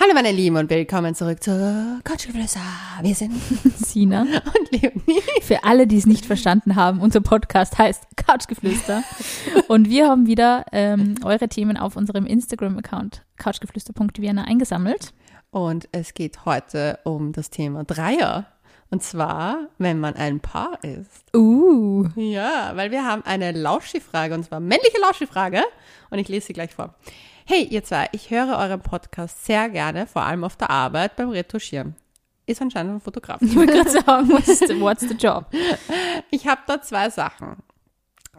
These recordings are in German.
Hallo meine Lieben und willkommen zurück zu Couchgeflüster. Wir sind Sina. und Leonie. Für alle, die es nicht verstanden haben, unser Podcast heißt Couchgeflüster. Und wir haben wieder ähm, eure Themen auf unserem Instagram-Account couchgeflüster.vienna eingesammelt. Und es geht heute um das Thema Dreier. Und zwar, wenn man ein Paar ist. Uh. Ja, weil wir haben eine Lauschi-Frage und zwar männliche Lauschi-Frage. Und ich lese sie gleich vor. Hey, ihr zwei, ich höre euren Podcast sehr gerne, vor allem auf der Arbeit beim Retuschieren. Ist anscheinend ein Fotograf. Ich wollte gerade sagen, what's the, what's the job? Ich habe da zwei Sachen.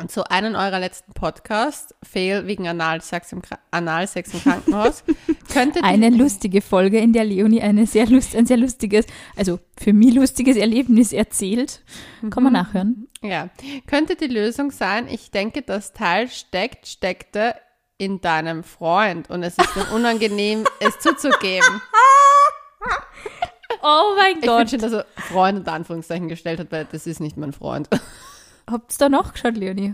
Zu einem eurer letzten Podcast, Fail wegen Analsex im, Analsex im Krankenhaus, könntet ihr Eine lustige Folge, in der Leonie eine sehr lust, ein sehr lustiges, also für mich lustiges Erlebnis erzählt. Kann man nachhören. Ja, könnte die Lösung sein, ich denke, das Teil steckt, steckte in deinem Freund und es ist dann unangenehm, es zuzugeben. Oh mein Ich finde schon, dass er Freund unter Anführungszeichen gestellt hat, weil das ist nicht mein Freund. Habt ihr da nachgeschaut, Leonie?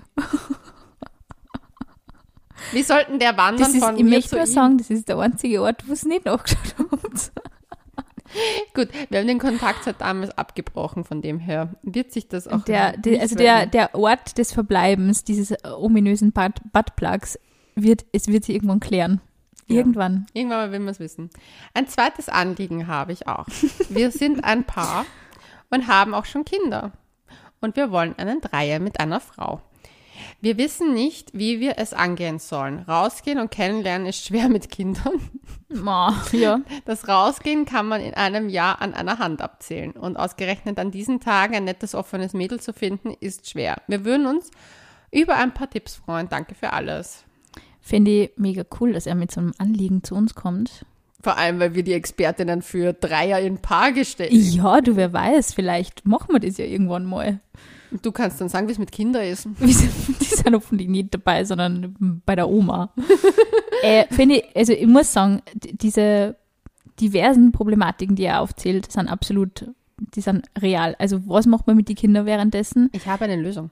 Wie sollten der wandern ist, von ich mir möchte zu mal ihm? sagen, das ist der einzige Ort, wo es nicht nachgeschaut habt. Gut, wir haben den Kontakt seit damals abgebrochen, von dem her wird sich das auch Der, der, also der, der Ort des Verbleibens dieses ominösen Butt, Buttplugs wird, es wird sich irgendwann klären. Ja. Irgendwann. Irgendwann mal will man es wissen. Ein zweites Anliegen habe ich auch. Wir sind ein Paar und haben auch schon Kinder. Und wir wollen einen Dreier mit einer Frau. Wir wissen nicht, wie wir es angehen sollen. Rausgehen und kennenlernen ist schwer mit Kindern. Ja. Das Rausgehen kann man in einem Jahr an einer Hand abzählen. Und ausgerechnet an diesen Tagen ein nettes, offenes Mädel zu finden, ist schwer. Wir würden uns über ein paar Tipps freuen. Danke für alles. Finde ich mega cool, dass er mit so einem Anliegen zu uns kommt. Vor allem, weil wir die Expertinnen für Dreier in Paar gestellt Ja, du, wer weiß, vielleicht machen wir das ja irgendwann mal. Du kannst dann sagen, wie es mit Kindern ist. Die sind hoffentlich nicht dabei, sondern bei der Oma. äh, finde ich, also ich muss sagen, diese diversen Problematiken, die er aufzählt, sind absolut, die sind real. Also was macht man mit den Kindern währenddessen? Ich habe eine Lösung.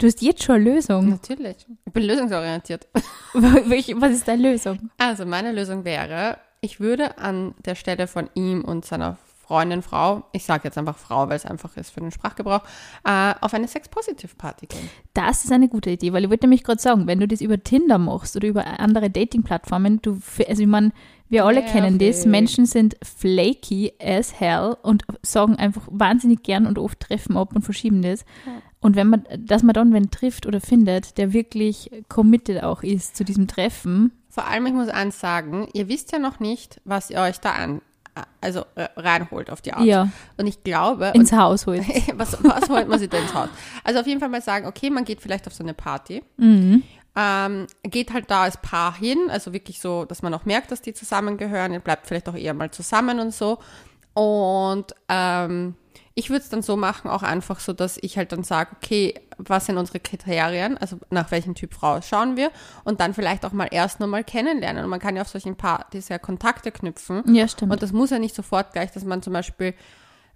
Du hast jetzt schon eine Lösung. Natürlich. Ich bin lösungsorientiert. Was ist deine Lösung? Also meine Lösung wäre, ich würde an der Stelle von ihm und seiner Freundin, Frau, ich sage jetzt einfach Frau, weil es einfach ist für den Sprachgebrauch, äh, auf eine Sex-Positive-Party gehen. Das ist eine gute Idee, weil ich wollte nämlich gerade sagen, wenn du das über Tinder machst oder über andere Dating-Plattformen, du, also ich meine, wir alle kennen das, Nervig. Menschen sind flaky as hell und sagen einfach wahnsinnig gern und oft treffen ab und verschieben das. Und wenn man, dass man dann wen trifft oder findet, der wirklich committed auch ist zu diesem Treffen, Vor allem, ich muss eins sagen, ihr wisst ja noch nicht, was ihr euch da an, also äh, reinholt auf die Art. Ja. Und ich glaube, ins Haus holt. was, was holt man sich denn ins Haus? Also auf jeden Fall mal sagen, okay, man geht vielleicht auf so eine Party, Mhm. ähm, geht halt da als Paar hin, also wirklich so, dass man auch merkt, dass die zusammengehören, ihr bleibt vielleicht auch eher mal zusammen und so. Und ähm, ich würde es dann so machen, auch einfach so, dass ich halt dann sage, okay, was sind unsere Kriterien, also nach welchem Typ Frau schauen wir und dann vielleicht auch mal erst nochmal kennenlernen. Und man kann ja auf solchen Partys ja Kontakte knüpfen. Ja, stimmt. Und das muss ja nicht sofort gleich, dass man zum Beispiel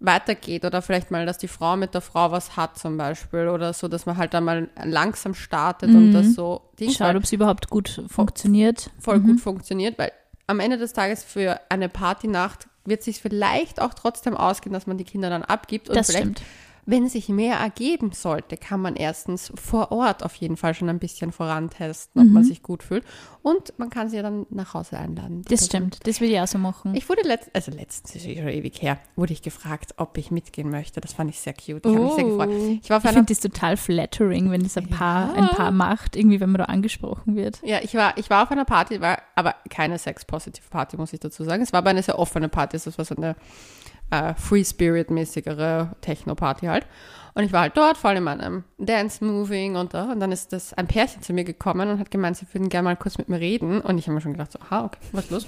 weitergeht oder vielleicht mal, dass die Frau mit der Frau was hat zum Beispiel oder so, dass man halt dann mal langsam startet und das so Schaut, halt ob es überhaupt gut funktioniert. voll gut funktioniert, weil am Ende des Tages für eine Partynacht wird sich vielleicht auch trotzdem ausgehen, dass man die Kinder dann abgibt und Das vielleicht stimmt. Wenn sich mehr ergeben sollte, kann man erstens vor Ort auf jeden Fall schon ein bisschen vorantesten, ob Mhm. man sich gut fühlt. Und man kann sie ja dann nach Hause einladen. Das Person. stimmt. Das will ich auch so machen. Ich wurde letztens, also letztens, ist schon ewig her, wurde ich gefragt, ob ich mitgehen möchte. Das fand ich sehr cute. Ich habe mich sehr gefreut. Ich auf Ich einer, finde das total flattering, wenn das ein Paar, ein Paar macht, irgendwie, wenn man da angesprochen wird. ja, ich war, ich war auf einer Party, war aber keine Sex-Positive-Party, muss ich dazu sagen. Es war aber eine sehr offene Party. Das war so eine äh, Free-Spirit-mäßigere Techno-Party halt. Und ich war halt dort, voll in meinem Dance-Moving und da. Und dann ist das ein Pärchen zu mir gekommen und hat gemeint, sie würden gerne mal kurz mit mir reden. Und ich habe mir schon gedacht, so, aha, okay, was ist los?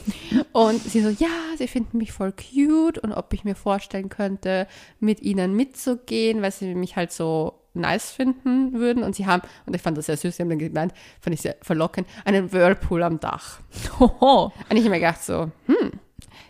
Und sie so, ja, sie finden mich voll cute und ob ich mir vorstellen könnte, mit ihnen mitzugehen, weil sie mich halt so nice finden würden. Und sie haben, und ich fand das sehr süß, sie haben dann gemeint, fand ich sehr verlockend, einen Whirlpool am Dach. Hoho, Und ich habe mir gedacht so, hm,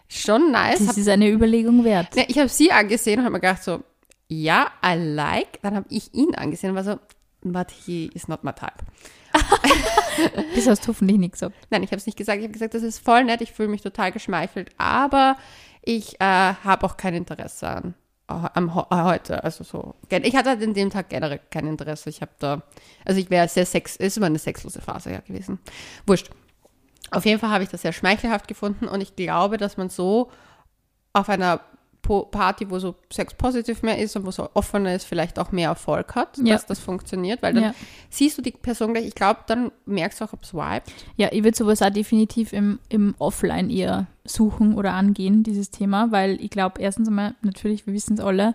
schon nice. das Hab, ist eine Überlegung wert. ja, ich habe sie angesehen und habe mir gedacht so, ja, I like. Dann habe ich ihn angesehen und war so, but he is not my type. Das hast du hoffentlich nicht gesagt. Nein, ich habe es nicht gesagt. Ich habe gesagt, das ist voll nett, ich fühle mich total geschmeichelt, aber ich äh, habe auch kein Interesse an äh, am äh, heute. Also so. Ich hatte halt in dem Tag generell kein Interesse. Ich habe da, also ich wäre sehr sex, ist immer eine sexlose Phase ja gewesen. Wurscht. Auf jeden Fall habe ich das sehr schmeichelhaft gefunden und ich glaube, dass man so auf einer Party, wo so Sex-positiv mehr ist und wo so offener ist, vielleicht auch mehr Erfolg hat, Ja. dass das funktioniert, weil dann Ja. siehst du die Person gleich, ich glaube, dann merkst du auch, ob es vibet. Ja, ich würde sowas auch definitiv im, im Offline eher suchen oder angehen, dieses Thema, weil ich glaube, erstens einmal, natürlich, wir wissen es alle,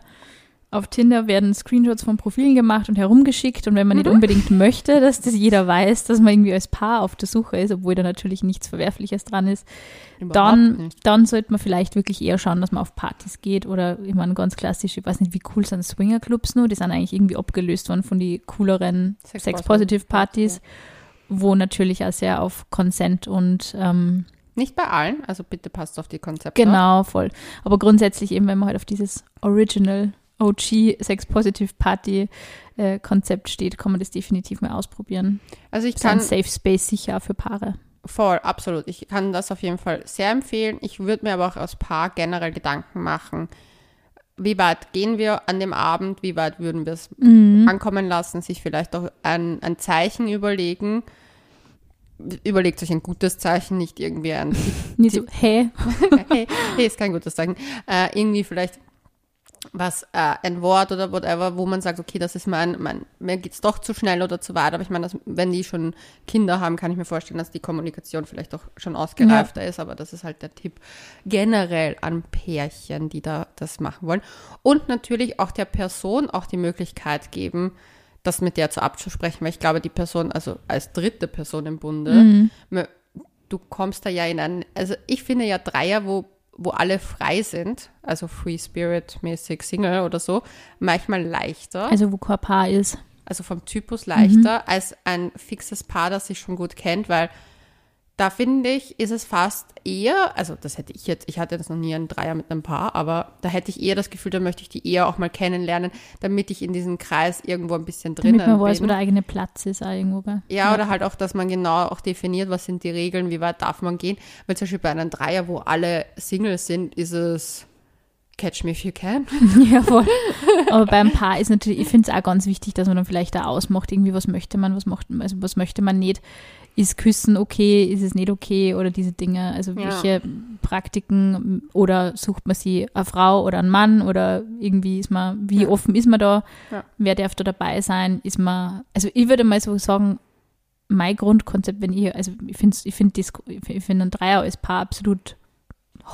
auf Tinder werden Screenshots von Profilen gemacht und herumgeschickt und wenn man nicht unbedingt möchte, dass das jeder weiß, dass man irgendwie als Paar auf der Suche ist, obwohl da natürlich nichts Verwerfliches dran ist, Überhaupt dann, nicht. dann sollte man vielleicht wirklich eher schauen, dass man auf Partys geht oder ich meine ganz klassisch, ich weiß nicht, wie cool sind Swingerclubs nur, die sind eigentlich irgendwie abgelöst worden von die cooleren Sex- Sex-Positive-Partys, wo natürlich auch sehr auf Consent und ähm, Nicht bei allen, also bitte passt auf die Konzepte. genau, voll. Aber grundsätzlich eben, wenn man halt auf dieses Original OG Sex-Positive-Party-Konzept steht, kann man das definitiv mal ausprobieren. Also ich Das ist ein kann Safe Space sicher für Paare. voll, absolut. Ich kann das auf jeden Fall sehr empfehlen. Ich würde mir aber auch als Paar generell Gedanken machen, wie weit gehen wir an dem Abend, wie weit würden wir es Mhm. ankommen lassen, sich vielleicht auch ein, ein Zeichen überlegen. Überlegt euch ein gutes Zeichen, nicht irgendwie ein Nicht so, hä? hey, hey, ist kein gutes Zeichen. Äh, irgendwie vielleicht was, äh, ein Wort oder whatever, wo man sagt, okay, das ist mein, mein mir geht's doch zu schnell oder zu weit. Aber ich meine, dass, wenn die schon Kinder haben, kann ich mir vorstellen, dass die Kommunikation vielleicht auch schon ausgereifter ist. Aber das ist halt der Tipp generell an Pärchen, die da das machen wollen. Und natürlich auch der Person auch die Möglichkeit geben, das mit der zu abzusprechen, weil ich glaube, die Person, also als dritte Person im Bunde, me- du kommst da ja in einen, also ich finde ja Dreier, wo, wo alle frei sind, also Free Spirit mäßig Single oder so, manchmal leichter, also, Also wo kein Paar ist. vom Typus leichter als ein fixes Paar, das sich schon gut kennt, weil da finde ich, ist es fast eher, also das hätte ich jetzt, ich hatte jetzt noch nie einen Dreier mit einem Paar, aber da hätte ich eher das Gefühl, da möchte ich die eher auch mal kennenlernen, damit ich in diesem Kreis irgendwo ein bisschen drinnen Damit man weiß, bin. wo der eigene Platz ist auch irgendwo. Gell? Ja, oder halt auch, dass man genau auch definiert, was sind die Regeln, wie weit darf man gehen. Weil zum Beispiel bei einem Dreier, wo alle Singles sind, ist es Catch me if you can. Ja, voll. Aber beim Paar ist natürlich, ich finde es auch ganz wichtig, dass man dann vielleicht da ausmacht, irgendwie, was möchte man, was macht, also was möchte man nicht. Ist Küssen okay, ist es nicht okay oder diese Dinge, also Ja. welche Praktiken oder sucht man sie eine Frau oder einen Mann oder irgendwie ist man, wie Ja. offen ist man da, Ja. wer darf da dabei sein, ist man, also ich würde mal so sagen, mein Grundkonzept, wenn ich, also ich finde ich find das- ich finde ein Dreier als Paar absolut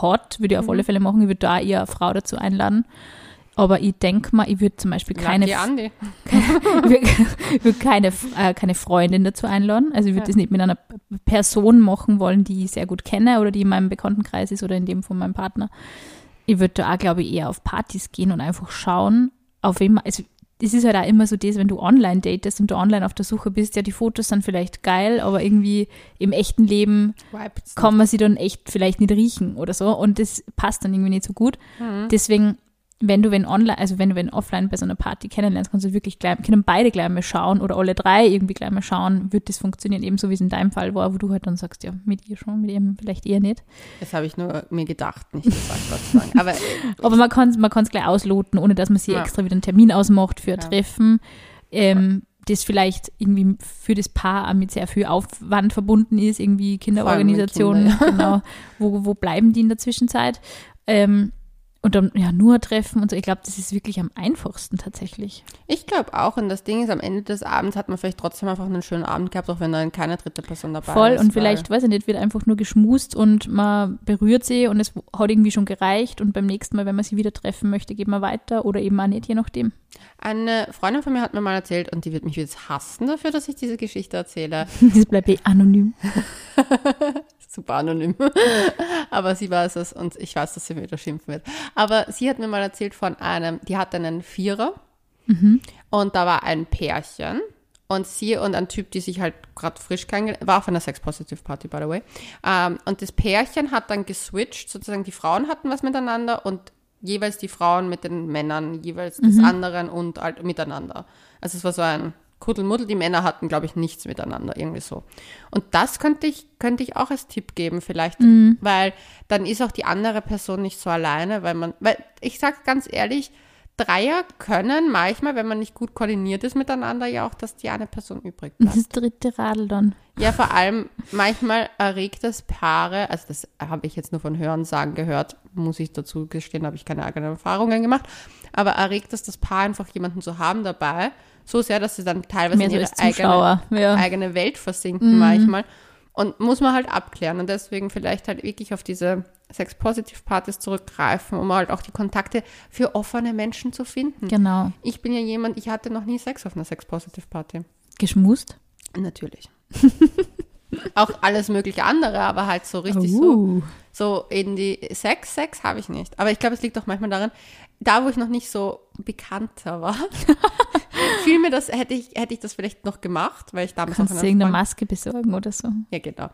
hot, würde ich auf Mhm. alle Fälle machen, ich würde da eher eine Frau dazu einladen. Aber ich denke mal, ich würde zum Beispiel keine, ich würd- keine, äh, keine Freundin dazu einladen. Also ich würde Ja. das nicht mit einer Person machen wollen, die ich sehr gut kenne oder die in meinem Bekanntenkreis ist oder in dem von meinem Partner. Ich würde da auch, glaube ich, eher auf Partys gehen und einfach schauen, auf wem, also es ist halt auch immer so das, wenn du online datest und du online auf der Suche bist, ja, die Fotos sind vielleicht geil, aber irgendwie im echten Leben Vibes. kann man sie dann echt vielleicht nicht riechen oder so und das passt dann irgendwie nicht so gut. Mhm. Deswegen, wenn du wenn online, also wenn du wenn offline bei so einer Party kennenlernst, kannst du wirklich gleich, können beide gleich mal schauen oder alle drei irgendwie gleich mal schauen, wird das funktionieren, ebenso wie es in deinem Fall war, wo du halt dann sagst, ja, mit ihr schon, mit ihm vielleicht eher nicht. Das habe ich nur mir gedacht, nicht gesagt, Gott sei Dank. Aber Aber man kann es man kann's gleich ausloten, ohne dass man sich Ja. extra wieder einen Termin ausmacht für ein Ja. Treffen. Ähm, das vielleicht irgendwie für das Paar auch mit sehr viel Aufwand verbunden ist, irgendwie Kinderorganisationen, Kinder, genau. Wo, wo bleiben die in der Zwischenzeit? Ähm, und dann ja nur treffen und so. Ich glaube, das ist wirklich am einfachsten tatsächlich. ich glaube auch, und das Ding ist, am Ende des Abends hat man vielleicht trotzdem einfach einen schönen Abend gehabt, auch wenn dann keine dritte Person dabei Voll ist. und vielleicht, weiß ich nicht, wird einfach nur geschmust und man berührt sie und es hat irgendwie schon gereicht und beim nächsten Mal, wenn man sie wieder treffen möchte, geht man weiter oder eben auch nicht, je nachdem. Eine Freundin von mir hat mir mal erzählt, und die wird mich jetzt hassen dafür, dass ich diese Geschichte erzähle. Das bleibt eh anonym. super anonym. Aber sie weiß es und ich weiß, dass sie mir wieder schimpfen wird. Aber sie hat mir mal erzählt von einem, die hatte einen Vierer und da war ein Pärchen und sie und ein Typ, die sich halt gerade frisch kennengelernt, war auf einer Sex-Positive-Party, by the way. Ähm, und das Pärchen hat dann geswitcht, sozusagen die Frauen hatten was miteinander und jeweils die Frauen mit den Männern, jeweils des anderen und halt miteinander. Also es war so ein Kuddelmuddel. Die Männer hatten, glaube ich, nichts miteinander, irgendwie so. Und das könnte ich, könnte ich auch als Tipp geben, vielleicht, weil dann ist auch die andere Person nicht so alleine, weil man, weil ich sage ganz ehrlich, Dreier können manchmal, wenn man nicht gut koordiniert ist miteinander, ja auch, dass die eine Person übrig bleibt. Das dritte Radl dann. Ja, vor allem manchmal erregt das Paare, also das habe ich jetzt nur von Hörensagen gehört, muss ich dazu gestehen, habe ich keine eigenen Erfahrungen gemacht, aber erregt das das Paar einfach jemanden zu haben dabei, so sehr, dass sie dann teilweise Mehr in ihre eigene, ja. eigene Welt versinken manchmal. Und muss man halt abklären und deswegen vielleicht halt wirklich auf diese Sex-Positive-Partys zurückgreifen, um halt auch die Kontakte für offene Menschen zu finden. Genau. Ich bin ja jemand, ich hatte noch nie Sex auf einer Sex-Positive-Party. Geschmust? Natürlich. auch alles mögliche andere, aber halt so richtig so, Uh. so in die Sex, Sex habe ich nicht. Aber ich glaube, es liegt auch manchmal daran, da wo ich noch nicht so bekannter war, fiel mir das, hätte ich, hätte ich das vielleicht noch gemacht, weil ich damals Kannst auch irgendeine Freund- Maske besorgen oder so? ja, genau.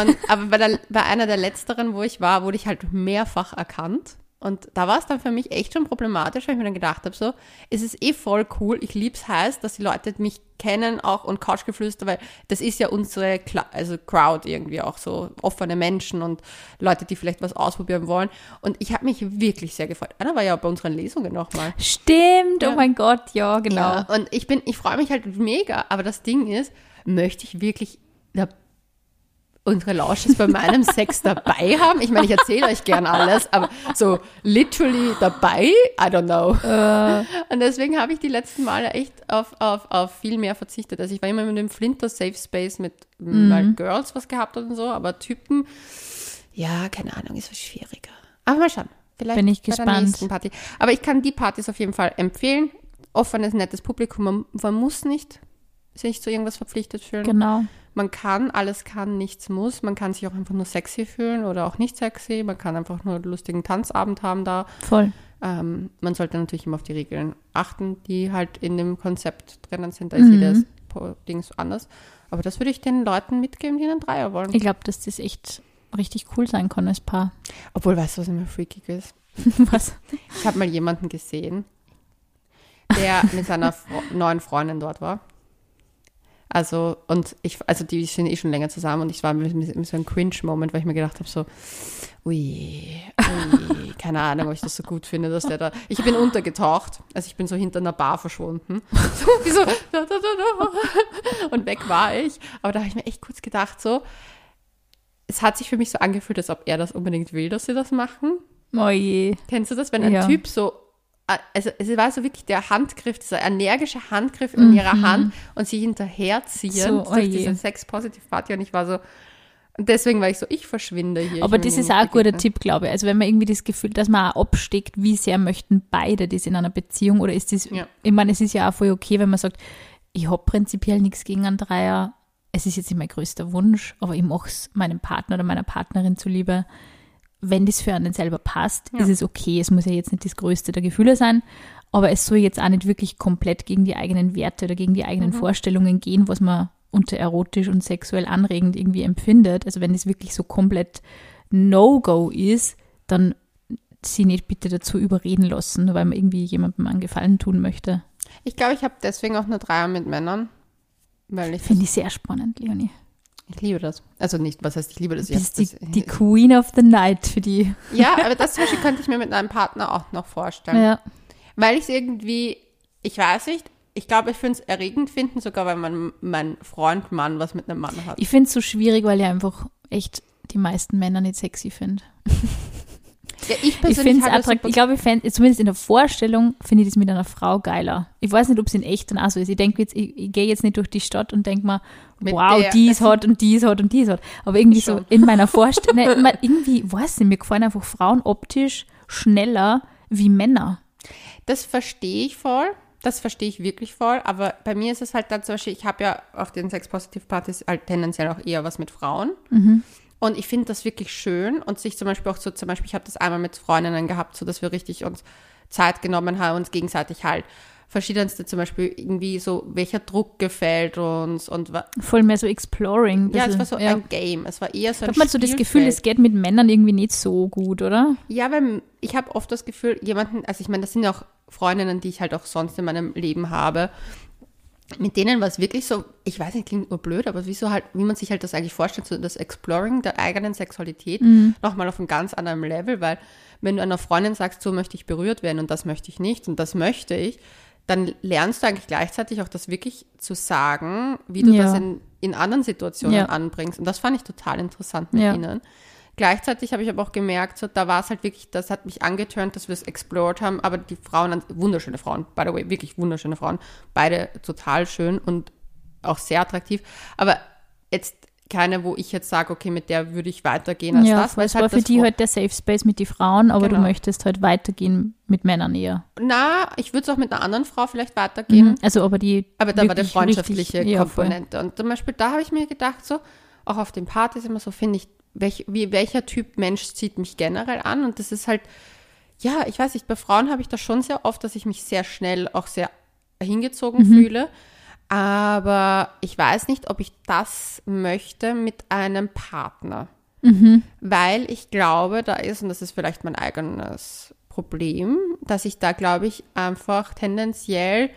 Und, aber bei, der, bei einer der letzteren, wo ich war, wurde ich halt mehrfach erkannt. Und da war es dann für mich echt schon problematisch, weil ich mir dann gedacht habe, so, es ist eh voll cool, ich lieb's heiß, dass die Leute mich kennen auch und Couchgeflüster, weil das ist ja unsere Cla also Crowd irgendwie auch so offene Menschen und Leute, die vielleicht was ausprobieren wollen. Und ich habe mich wirklich sehr gefreut. Einer war ja bei unseren Lesungen nochmal. Stimmt, Ja. oh mein Gott, ja, genau. Ja, und ich bin, ich freue mich halt mega, aber das Ding ist, möchte ich wirklich unsere Lausches bei meinem Sex dabei haben? Ich meine, ich erzähle euch gern alles, aber so literally dabei, I don't know. Und deswegen habe ich die letzten Male echt auf, auf, auf viel mehr verzichtet. Also ich war immer mit dem Flinter Safe Space mit mal Girls was gehabt und so, aber Typen, ja, keine Ahnung, ist was schwieriger. Aber mal schauen. Vielleicht Bin ich bei der gespannt. nächsten Party. Aber ich kann die Partys auf jeden Fall empfehlen. Offenes, nettes Publikum. Man, man muss nicht sich zu irgendwas verpflichtet fühlen. Genau. Man kann, alles kann, nichts muss. Man kann sich auch einfach nur sexy fühlen oder auch nicht sexy. Man kann einfach nur einen lustigen Tanzabend haben da. Voll. Ähm, man sollte natürlich immer auf die Regeln achten, die halt in dem Konzept drinnen sind. Da Mhm. ist jedes Po- Ding so anders. Aber das würde ich den Leuten mitgeben, die einen Dreier wollen. Ich glaube, dass das echt richtig cool sein kann als Paar. Obwohl, weißt du, was immer freakig ist? Was? Ich habe mal jemanden gesehen, der mit seiner Fro neuen Freundin dort war. Also, und ich, also die sind eh schon länger zusammen und ich war mit, so einem Cringe-Moment, weil ich mir gedacht habe, so, ui, ui, keine Ahnung, ob ich das so gut finde, dass der da, ich bin untergetaucht, also ich bin so hinter einer Bar verschwunden. So, so, da, da, da, da. und weg war ich. Aber da habe ich mir echt kurz gedacht, so, es hat sich für mich so angefühlt, als ob er das unbedingt will, dass sie das machen. Oh je. Kennst du das, wenn ein Ja. Typ so, also es war so wirklich der Handgriff, dieser energische Handgriff in ihrer Hand und sie hinterherziehen Mhm. So, oh durch je. diese Sex-Positive-Party und ich war so, und deswegen war ich so, ich verschwinde hier. Aber das ist auch ein guter. Tipp, glaube ich. Also wenn man irgendwie das Gefühl, dass man auch absteckt, wie sehr möchten beide das in einer Beziehung oder ist das, Ja. ich meine, es ist ja auch voll okay, wenn man sagt, ich habe prinzipiell nichts gegen einen Dreier, es ist jetzt nicht mein größter Wunsch, aber ich mache es meinem Partner oder meiner Partnerin zuliebe. Wenn das für einen selber passt, Ja. ist es okay. Es muss ja jetzt nicht das größte der Gefühle sein, aber es soll jetzt auch nicht wirklich komplett gegen die eigenen Werte oder gegen die eigenen Vorstellungen gehen, was man unter erotisch und sexuell anregend irgendwie empfindet. Also wenn das wirklich so komplett No-Go ist, dann sie nicht bitte dazu überreden lassen, nur weil man irgendwie jemandem einen Gefallen tun möchte. Ich glaube, ich habe deswegen auch eine Dreier mit Männern, weil ich, Finde ich sehr spannend, Leonie. Ich liebe das. Also nicht, was heißt, ich liebe das. Du bist die, die Queen of the Night für die. ja, aber das zum Beispiel könnte ich mir mit einem Partner auch noch vorstellen. Ja. Weil ich es irgendwie, ich weiß nicht, ich glaube, ich finde es erregend finden, sogar weil mein, mein Freund Mann was mit einem Mann hat. Ich finde es so schwierig, weil ich einfach echt die meisten Männer nicht sexy finde. Ja, ich Ich persönlich finde es attraktiv. Ich glaube, zumindest in der Vorstellung finde ich das mit einer Frau geiler. Ich weiß nicht, ob es in echt dann auch so ist. Ich denke jetzt, ich, ich gehe jetzt nicht durch die Stadt und denke mir, Mit wow, der- die ist hot und die ist hot und die ist hot. Aber irgendwie so Schon. in meiner Vorstellung, man- irgendwie, weiß nicht, mir gefallen einfach Frauen optisch schneller wie Männer. Das verstehe ich voll. Das verstehe ich wirklich voll. Aber bei mir ist es halt dann zum Beispiel, ich habe ja auf den Sex-Positive-Partys halt tendenziell auch eher was mit Frauen. Und ich finde das wirklich schön. Und sich zum Beispiel auch so, zum Beispiel, ich habe das einmal mit Freundinnen gehabt, so dass wir richtig uns Zeit genommen haben, uns gegenseitig halt verschiedenste zum Beispiel irgendwie so, welcher Druck gefällt uns und wa- Voll mehr so exploring. ja, es war so ja. ein Game. Es war eher so ein Hat man so das Gefühl, es geht mit Männern irgendwie nicht so gut, oder? Ja, weil ich habe oft das Gefühl, jemanden, also ich meine, das sind ja auch Freundinnen, die ich halt auch sonst in meinem Leben habe. Mit denen war es wirklich so, ich weiß nicht, klingt nur blöd, aber wie so halt, wie man sich halt das eigentlich vorstellt, so das Exploring der eigenen Sexualität nochmal auf einem ganz anderen Level, weil wenn du einer Freundin sagst, so möchte ich berührt werden und das möchte ich nicht und das möchte ich, dann lernst du eigentlich gleichzeitig auch das wirklich zu sagen, wie du Ja. das in, in anderen Situationen Ja. anbringst. Und das fand ich total interessant mit Ja. ihnen. Gleichzeitig habe ich aber auch gemerkt, so, da war es halt wirklich, das hat mich angeturnt, dass wir es explored haben, aber die Frauen, an- wunderschöne Frauen, by the way, wirklich wunderschöne Frauen, beide total schön und auch sehr attraktiv, aber jetzt keine, wo ich jetzt sage, okay, mit der würde ich weitergehen als ja, das. weil es war für das die halt der Safe Space mit den Frauen, aber du Genau. möchtest halt weitergehen mit Männern eher. Na, ich würde es auch mit einer anderen Frau vielleicht weitergehen. Mhm. Also aber die Aber da war die freundschaftliche richtig- ja. Komponente. und zum Beispiel, da habe ich mir gedacht, so, auch auf den Partys immer so, finde ich, welch, wie, welcher Typ Mensch zieht mich generell an? Und das ist halt, ja, ich weiß nicht, bei Frauen habe ich das schon sehr oft, dass ich mich sehr schnell auch sehr hingezogen Mhm. fühle. Aber ich weiß nicht, ob ich das möchte mit einem Partner. Mhm. Weil ich glaube, da ist, und das ist vielleicht mein eigenes Problem, dass ich da, glaube ich, einfach tendenziell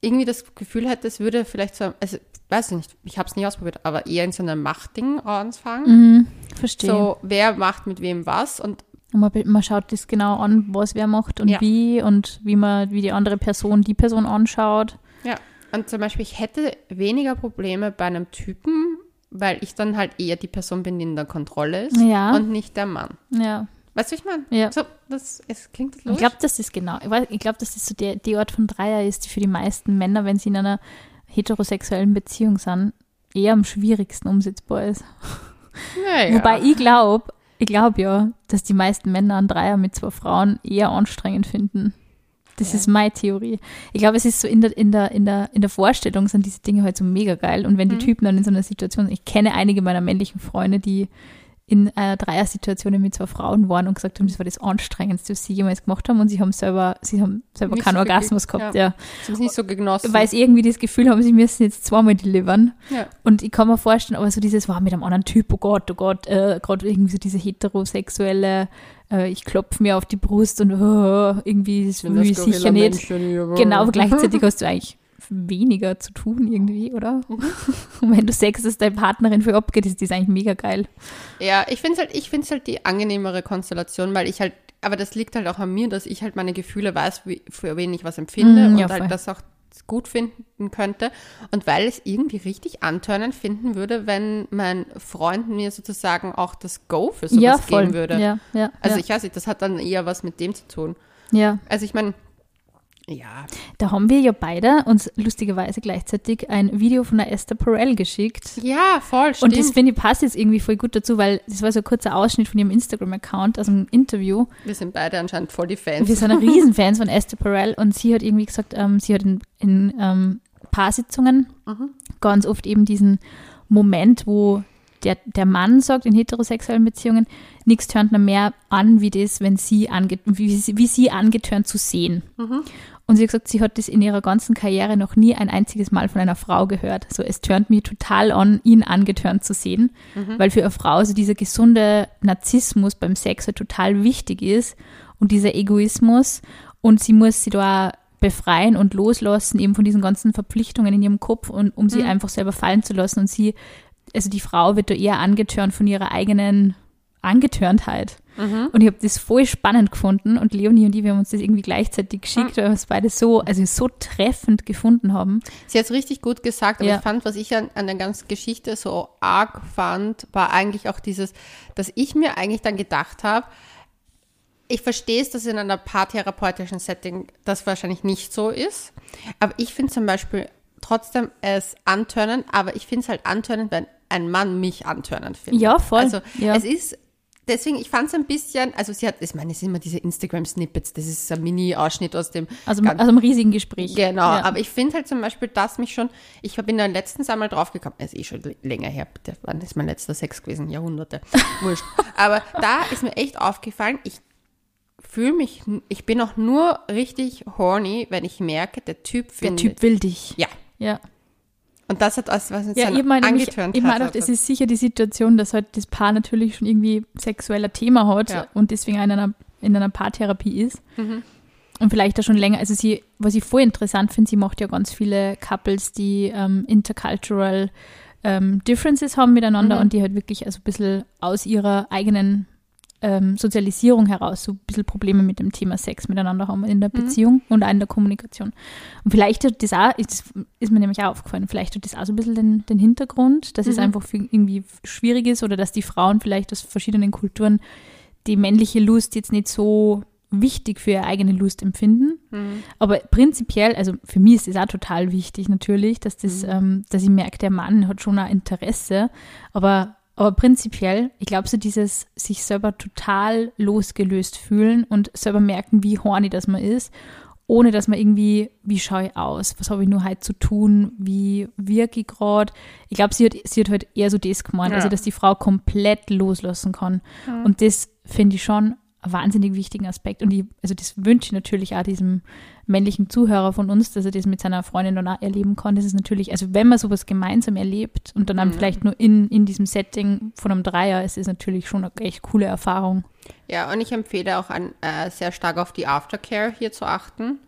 irgendwie das Gefühl hätte, es würde vielleicht so, also weiß ich nicht, ich habe es nie ausprobiert, aber eher in so einem Machtding anfangen. Mhm, verstehe. So, wer macht mit wem was und Und man, man schaut das genau an, was wer macht und Ja. wie und wie man, wie die andere Person die Person anschaut. ja. Und zum Beispiel, ich hätte weniger Probleme bei einem Typen, weil ich dann halt eher die Person bin, die in der Kontrolle ist Ja. und nicht der Mann. Ja. Weißt du, ich meine? Ja. So, das, es klingt das Ich glaube, dass das genau, ich, weiß- ich glaube, dass das so der, die Art von Dreier ist, die für die meisten Männer, wenn sie in einer heterosexuellen Beziehung sind, eher am schwierigsten umsetzbar ist. ja, Wobei ich glaube, ich glaube ja, dass die meisten Männer einen Dreier mit zwei Frauen eher anstrengend finden. Das Ja. ist meine Theorie. Ich glaube, es ist so in der, in der, in der, in der Vorstellung sind diese Dinge halt so mega geil. Und wenn die Mhm. Typen dann in so einer Situation, ich kenne einige meiner männlichen Freunde, die in einer Dreier-Situation mit zwei Frauen waren und gesagt haben, das war das Anstrengendste, was sie jemals gemacht haben und sie haben selber, sie haben selber Nicht keinen so Orgasmus gehabt, ja. Sie haben es nicht so genossen. Weil sie irgendwie das Gefühl haben, sie müssen jetzt zweimal delivern. ja. Und ich kann mir vorstellen, aber so dieses war mit einem anderen Typ, oh Gott, oh Gott, äh, gerade irgendwie so diese heterosexuelle, äh, ich klopfe mir auf die Brust und oh, irgendwie will ich sicher nicht. Genau, aber gleichzeitig hast du eigentlich weniger zu tun irgendwie, oder? Und wenn du Sex dass deine Partnerin für abgeht, ist das eigentlich mega geil. Ja, ich finde es halt, ich find's halt die angenehmere Konstellation, weil ich halt, aber das liegt halt auch an mir, dass ich halt meine Gefühle weiß, wie, für wen ich was empfinde Mhm, und ja, voll. halt das auch gut finden könnte. Und weil ich es irgendwie richtig antörnend finden würde, wenn mein Freund mir sozusagen auch das Go für sowas ja, voll. geben würde. Ja, ja, Also ja, ich weiß nicht, das hat dann eher was mit dem zu tun. ja. Also ich meine, ja, Da haben wir ja beide uns lustigerweise gleichzeitig ein Video von der Esther Perel geschickt. ja, voll, Und stimmt. das finde ich passt jetzt irgendwie voll gut dazu, weil das war so ein kurzer Ausschnitt von ihrem Instagram-Account aus einem Interview. wir sind beide anscheinend voll die Fans. Wir sind Riesenfans von Esther Perel und sie hat irgendwie gesagt, ähm, sie hat in, in ähm, Paarsitzungen Mhm. ganz oft eben diesen Moment, wo der, der Mann sagt in heterosexuellen Beziehungen, nichts tönt mehr an, wie das, wenn sie, ange, wie, sie- wie sie angetörnt zu sehen. Mhm. Und sie hat gesagt, sie hat das in ihrer ganzen Karriere noch nie ein einziges Mal von einer Frau gehört. So, es tönt mich total an, ihn angetörnt zu sehen, Mhm. weil für eine Frau so dieser gesunde Narzissmus beim Sex halt total wichtig ist und dieser Egoismus und sie muss sie da befreien und loslassen eben von diesen ganzen Verpflichtungen in ihrem Kopf und um sie Mhm. einfach selber fallen zu lassen und sie, also die Frau wird da eher angetörnt von ihrer eigenen Angetörntheit. Mhm. Und ich habe das voll spannend gefunden und Leonie und ich, wir haben uns das irgendwie gleichzeitig geschickt, weil wir es beide so, also so treffend gefunden haben. Sie hat es richtig gut gesagt, aber Ja. ich fand, was ich an, an der ganzen Geschichte so arg fand, war eigentlich auch dieses, dass ich mir eigentlich dann gedacht habe, ich verstehe es, dass in einer paartherapeutischen Setting das wahrscheinlich nicht so ist, aber ich finde zum Beispiel trotzdem es antörnend, aber ich finde es halt antörnend, wenn ein Mann mich antörnend findet. Ja, voll. Also Ja. es ist, deswegen, ich fand es ein bisschen, also sie hat, ich meine, es sind immer diese Instagram-Snippets, das ist ein Mini-Ausschnitt aus dem Also aus einem riesigen Gespräch. Genau, Ja. aber ich finde halt zum Beispiel, dass mich schon, ich bin da letztens einmal draufgekommen, es ist eh schon länger her, bitte, wann ist mein letzter Sex gewesen? Jahrhunderte, wurscht. Aber da ist mir echt aufgefallen, ich fühle mich, ich bin auch nur richtig horny, wenn ich merke, der Typ Der findet. Typ will dich. Ja. Ja. Und das hat was, was mit Ja, seiner ich meine, nämlich- Angetörntheit ich meine auch, hat. das ist sicher die Situation, dass halt das Paar natürlich schon irgendwie sexueller Thema hat Ja. und deswegen in einer, in einer Paartherapie ist. Mhm. und vielleicht auch schon länger, also sie, was ich voll interessant finde, sie macht ja ganz viele Couples, die ähm, intercultural ähm, Differences haben miteinander Mhm. und die halt wirklich also ein bisschen aus ihrer eigenen ähm, Sozialisierung heraus so ein bisschen Probleme mit dem Thema Sex miteinander haben in der Mhm. Beziehung und auch in der Kommunikation. Und vielleicht hat das auch, ist, ist mir nämlich auch aufgefallen, vielleicht hat das auch so ein bisschen den, den Hintergrund, dass es Mhm. einfach für irgendwie schwierig ist oder dass die Frauen vielleicht aus verschiedenen Kulturen die männliche Lust jetzt nicht so wichtig für ihre eigene Lust empfinden. Mhm. Aber prinzipiell, also für mich ist das auch total wichtig natürlich, dass das, ähm, dass ich merke, der Mann hat schon ein Interesse, aber aber prinzipiell, ich glaube so dieses sich selber total losgelöst fühlen und selber merken, wie horny das man ist, ohne dass man irgendwie, wie schaue ich aus, was habe ich nur heute zu tun, wie wirke ich gerade. Ich glaube, sie hat, sie hat halt eher so das gemeint, Ja. also dass die Frau komplett loslassen kann. Und das finde ich schon wahnsinnig wichtigen Aspekt. Und ich, also das wünsche ich natürlich auch diesem männlichen Zuhörer von uns, dass er das mit seiner Freundin dann auch erleben kann. Das ist natürlich, also wenn man sowas gemeinsam erlebt und dann, dann vielleicht nur in, in diesem Setting von einem Dreier, ist es natürlich schon eine echt coole Erfahrung. Ja, und ich empfehle auch an, äh, sehr stark auf die Aftercare hier zu achten.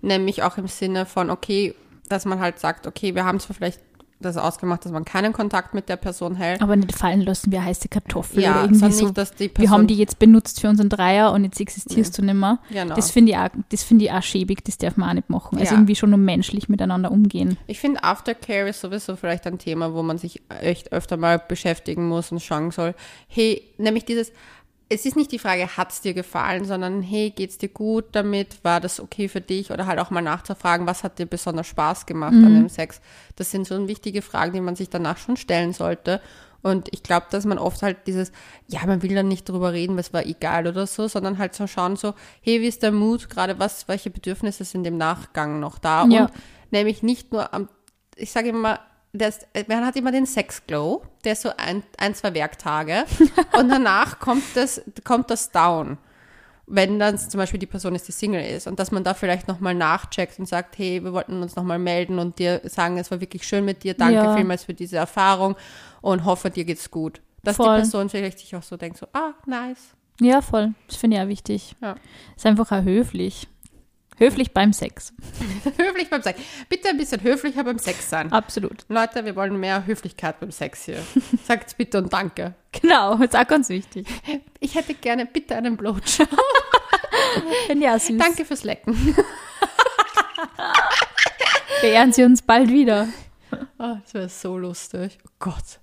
Nämlich auch im Sinne von, okay, dass man halt sagt, okay, wir haben zwar vielleicht das ausgemacht, dass man keinen Kontakt mit der Person hält. Aber nicht fallen lassen wie heiße Kartoffel ja, oder irgendwie so. nicht, dass die Person, wir haben die jetzt benutzt für unseren Dreier und jetzt existierst du nicht mehr. Genau. Das finde ich, auch- das finde ich auch schäbig, das darf man auch nicht machen. Also Ja. irgendwie schon nur menschlich miteinander umgehen. Ich finde, Aftercare ist sowieso vielleicht ein Thema, wo man sich echt öfter mal beschäftigen muss und schauen soll. Hey, nämlich dieses, es ist nicht die Frage, hat es dir gefallen, sondern hey, geht's dir gut damit? War das okay für dich? Oder halt auch mal nachzufragen, was hat dir besonders Spaß gemacht an dem Sex? Das sind schon wichtige Fragen, die man sich danach schon stellen sollte. Und ich glaube, dass man oft halt dieses, ja, man will dann nicht drüber reden, was war egal oder so, sondern halt so schauen so, hey, wie ist der Mut, gerade was, welche Bedürfnisse sind im Nachgang noch da? Ja. Und nämlich nicht nur am, ich sage immer, das, man hat immer den Sexglow, der ist so ein, ein zwei Werktage und danach kommt das, kommt das down. Wenn dann zum Beispiel die Person ist, die Single ist und dass man da vielleicht nochmal nachcheckt und sagt, hey, wir wollten uns nochmal melden und dir sagen, es war wirklich schön mit dir, danke Ja. vielmals für diese Erfahrung und hoffe, dir geht's gut. Dass Voll. die Person vielleicht sich auch so denkt, so, ah, nice. Ja, voll. Das finde ich auch wichtig. Ja. Ist einfach auch höflich. Höflich beim Sex. Höflich beim Sex. Bitte ein bisschen höflicher beim Sex sein. Absolut. Leute, wir wollen mehr Höflichkeit beim Sex hier. Sagt bitte und danke. Genau, ist auch ganz wichtig. Ich hätte gerne bitte einen Blowjob. Auch süß. Danke fürs Lecken. Beehren Sie uns bald wieder. Oh, das wäre so lustig. Oh Gott.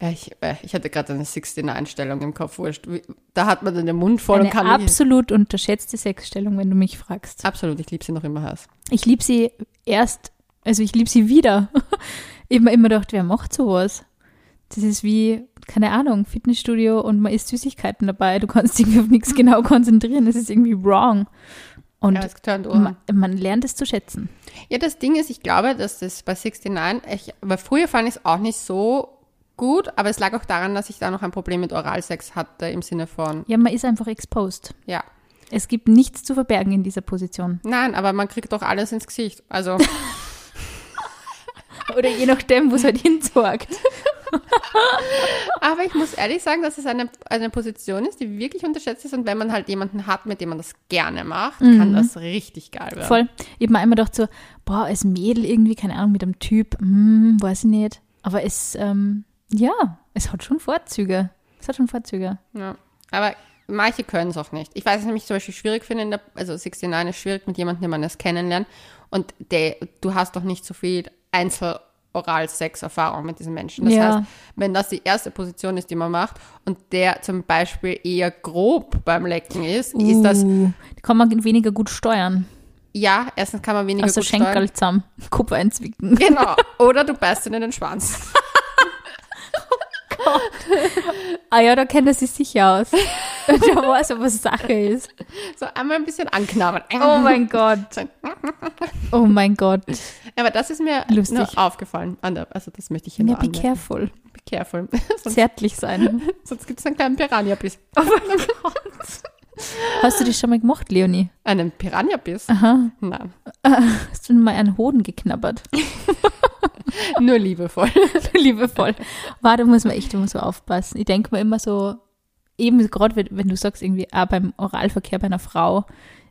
Ich, äh, ich hatte gerade eine 69-Stellung im Kopf. Wurscht. Da hat man dann den Mund voll und Eine kann nicht. absolut unterschätzte Sexstellung, wenn du mich fragst. Absolut, ich liebe sie noch immer heiß. Ich liebe sie erst, also ich liebe sie wieder. ich habe mir immer gedacht, wer macht sowas? Das ist wie, keine Ahnung, Fitnessstudio und man isst Süßigkeiten dabei. Du kannst dich auf nichts genau konzentrieren. Das ist irgendwie wrong. Und Ja, man, man lernt es zu schätzen. Ja, das Ding ist, ich glaube, dass das bei 69, ich, weil früher fand ich es auch nicht so gut, aber es lag auch daran, dass ich da noch ein Problem mit Oralsex hatte, im Sinne von, Ja, man ist einfach exposed. ja. Es gibt nichts zu verbergen in dieser Position. Nein, aber man kriegt doch alles ins Gesicht. Also, Oder je nachdem, wo es halt hinsorgt. aber ich muss ehrlich sagen, dass es eine, eine Position ist, die wirklich unterschätzt ist und wenn man halt jemanden hat, mit dem man das gerne macht, kann das richtig geil werden. Voll. Ich habe mir einmal gedacht so, boah, als Mädel irgendwie, keine Ahnung, mit einem Typ, hm, weiß ich nicht. Aber es, ähm, ja, es hat schon Vorzüge. Es hat schon Vorzüge. Ja. Aber manche können es auch nicht. Ich weiß es nämlich zum Beispiel schwierig finde, in der, also 69 ist schwierig mit jemandem, den man das kennenlernt. Und der, du hast doch nicht so viel Einzel-Oral-Sex-Erfahrung mit diesen Menschen. Das Ja. heißt, wenn das die erste Position ist, die man macht und der zum Beispiel eher grob beim Lecken ist, ist das, Uh, kann man weniger gut steuern. ja, erstens kann man weniger Also gut steuern. Schenkel zusammen, Kopf einzwicken. Genau. Oder du beißt ihn in den Schwanz. Ah ja, da kennt er sich sicher aus. da weiß er, was Sache ist. So einmal ein bisschen anknabbern. Oh mein Gott. Oh mein Gott. Aber das ist mir Lustig. nur aufgefallen. Der- Also das möchte ich hier Ja, nur be anmerken. careful. Be careful. sonst Zärtlich sein. sonst gibt es einen kleinen Piranha-Biss. Hast du das schon mal gemacht, Leonie? Einen Piranha-Biss? Aha. Nein. Hast du mal einen Hoden geknabbert? Nur liebevoll. Liebevoll. War, da muss man echt immer so aufpassen. Ich denke mir immer so, eben gerade wenn, wenn du sagst, irgendwie auch beim Oralverkehr bei einer Frau,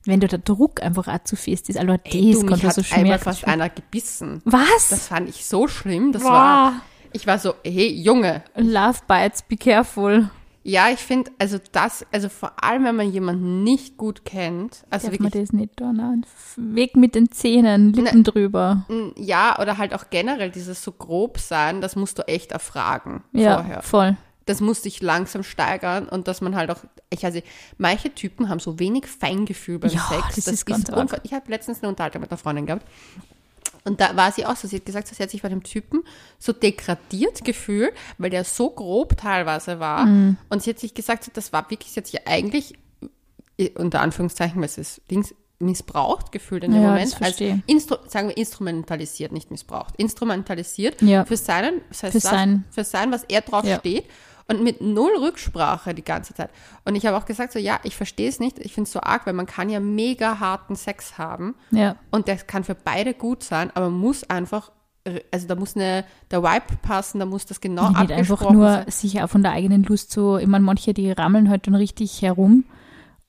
wenn du der Druck einfach auch zu fest ist. Also das Ey, du, hat so einmal schmerzlich fast einer gebissen. Was? Das fand ich so schlimm. Das Boah. war, ich war so, hey, Junge. Love bites, be careful. Ja, ich finde, also das, also vor allem, wenn man jemanden nicht gut kennt, also Darf man wirklich, das nicht tun? Nein. Weg mit den Zähnen, Lippen drüber. mm, ja, oder halt auch generell dieses so grob sein, das musst du echt erfragen Ja, vorher. voll. Das muss dich langsam steigern und dass man halt auch, ich also, manche Typen haben so wenig Feingefühl beim Ja, Sex. das ist ganz unver- Ich habe letztens eine Unterhaltung mit einer Freundin gehabt und da war sie auch so, sie hat gesagt, sie hat sich bei dem Typen so degradiert gefühlt, weil der so grob teilweise war Mhm. und sie hat sich gesagt, das war wirklich, sie hat sich eigentlich, äh, unter Anführungszeichen, was ist, Dings, missbraucht gefühlt in dem Ja, Moment. Instru sagen wir instrumentalisiert, nicht missbraucht. Instrumentalisiert Ja. für seinen, das heißt Für das, sein- für sein, was er drauf Ja. steht und mit null Rücksprache die ganze Zeit. Und ich habe auch gesagt, so ja, ich verstehe es nicht, ich finde es so arg, weil man kann ja mega harten Sex haben Ja. und der kann für beide gut sein, aber man muss einfach, also da muss eine, der Vibe passen, da muss das genau einfach abgesprochen nur sein. sich auch von der eigenen Lust so, ich meine, manche, die rammeln halt dann richtig herum.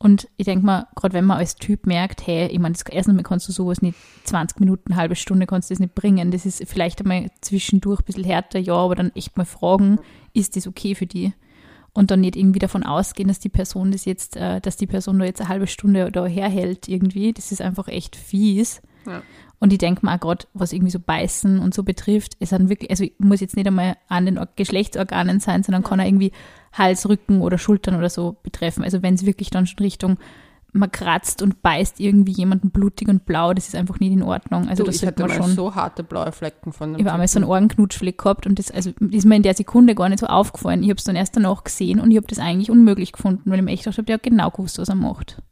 Und ich denke mal, gerade wenn man als Typ merkt, hey, ich meine, das- erstens mal kannst du sowas nicht 20 Minuten, halbe Stunde kannst du das nicht bringen. Das ist vielleicht einmal zwischendurch ein bisschen härter, ja, aber dann echt mal fragen, ist das okay für die? Und dann nicht irgendwie davon ausgehen, dass die Person das jetzt, äh, dass die Person da jetzt eine halbe Stunde da herhält irgendwie. Das ist einfach echt fies. Ja. Und ich denke mal auch gerade, was irgendwie so Beißen und so betrifft, es sind wirklich, also muss jetzt nicht einmal an den Or- Geschlechtsorganen sein, sondern kann auch irgendwie Hals, Rücken oder Schultern oder so betreffen. Also wenn es wirklich dann schon Richtung man kratzt und beißt irgendwie jemanden blutig und blau, das ist einfach nicht in Ordnung. Also Du, das ich hatte man mal schon. so harte blaue Flecken von dem Ich habe einmal so einen Ohrenknutschfleck gehabt und das also ist mir in der Sekunde gar nicht so aufgefallen. Ich habe es dann erst danach gesehen und ich habe das eigentlich unmöglich gefunden, weil ich mir echt gedacht habe, der hat genau gewusst, was er macht.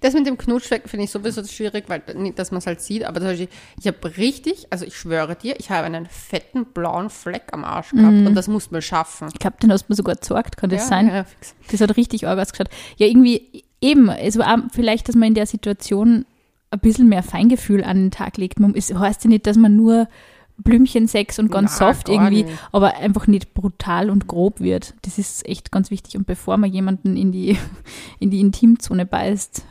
Das mit dem Knutschfleck finde ich sowieso schwierig, weil nicht, dass man es halt sieht, aber zum Beispiel, ich habe richtig, also ich schwöre dir, ich habe einen fetten blauen Fleck am Arsch gehabt und das muss man schaffen. Ich glaube, den hast du mir sogar gezeigt, kann das ja, sein? Ja, fix. Das hat richtig arg ausgeschaut. Ja, irgendwie, eben, es war vielleicht, dass man in der Situation ein bisschen mehr Feingefühl an den Tag legt. Man, es heißt ja nicht, dass man nur Blümchensex und ganz Na, soft irgendwie, nicht. aber einfach nicht brutal und grob wird. Das ist echt ganz wichtig. Und bevor man jemanden in die, in die Intimzone beißt,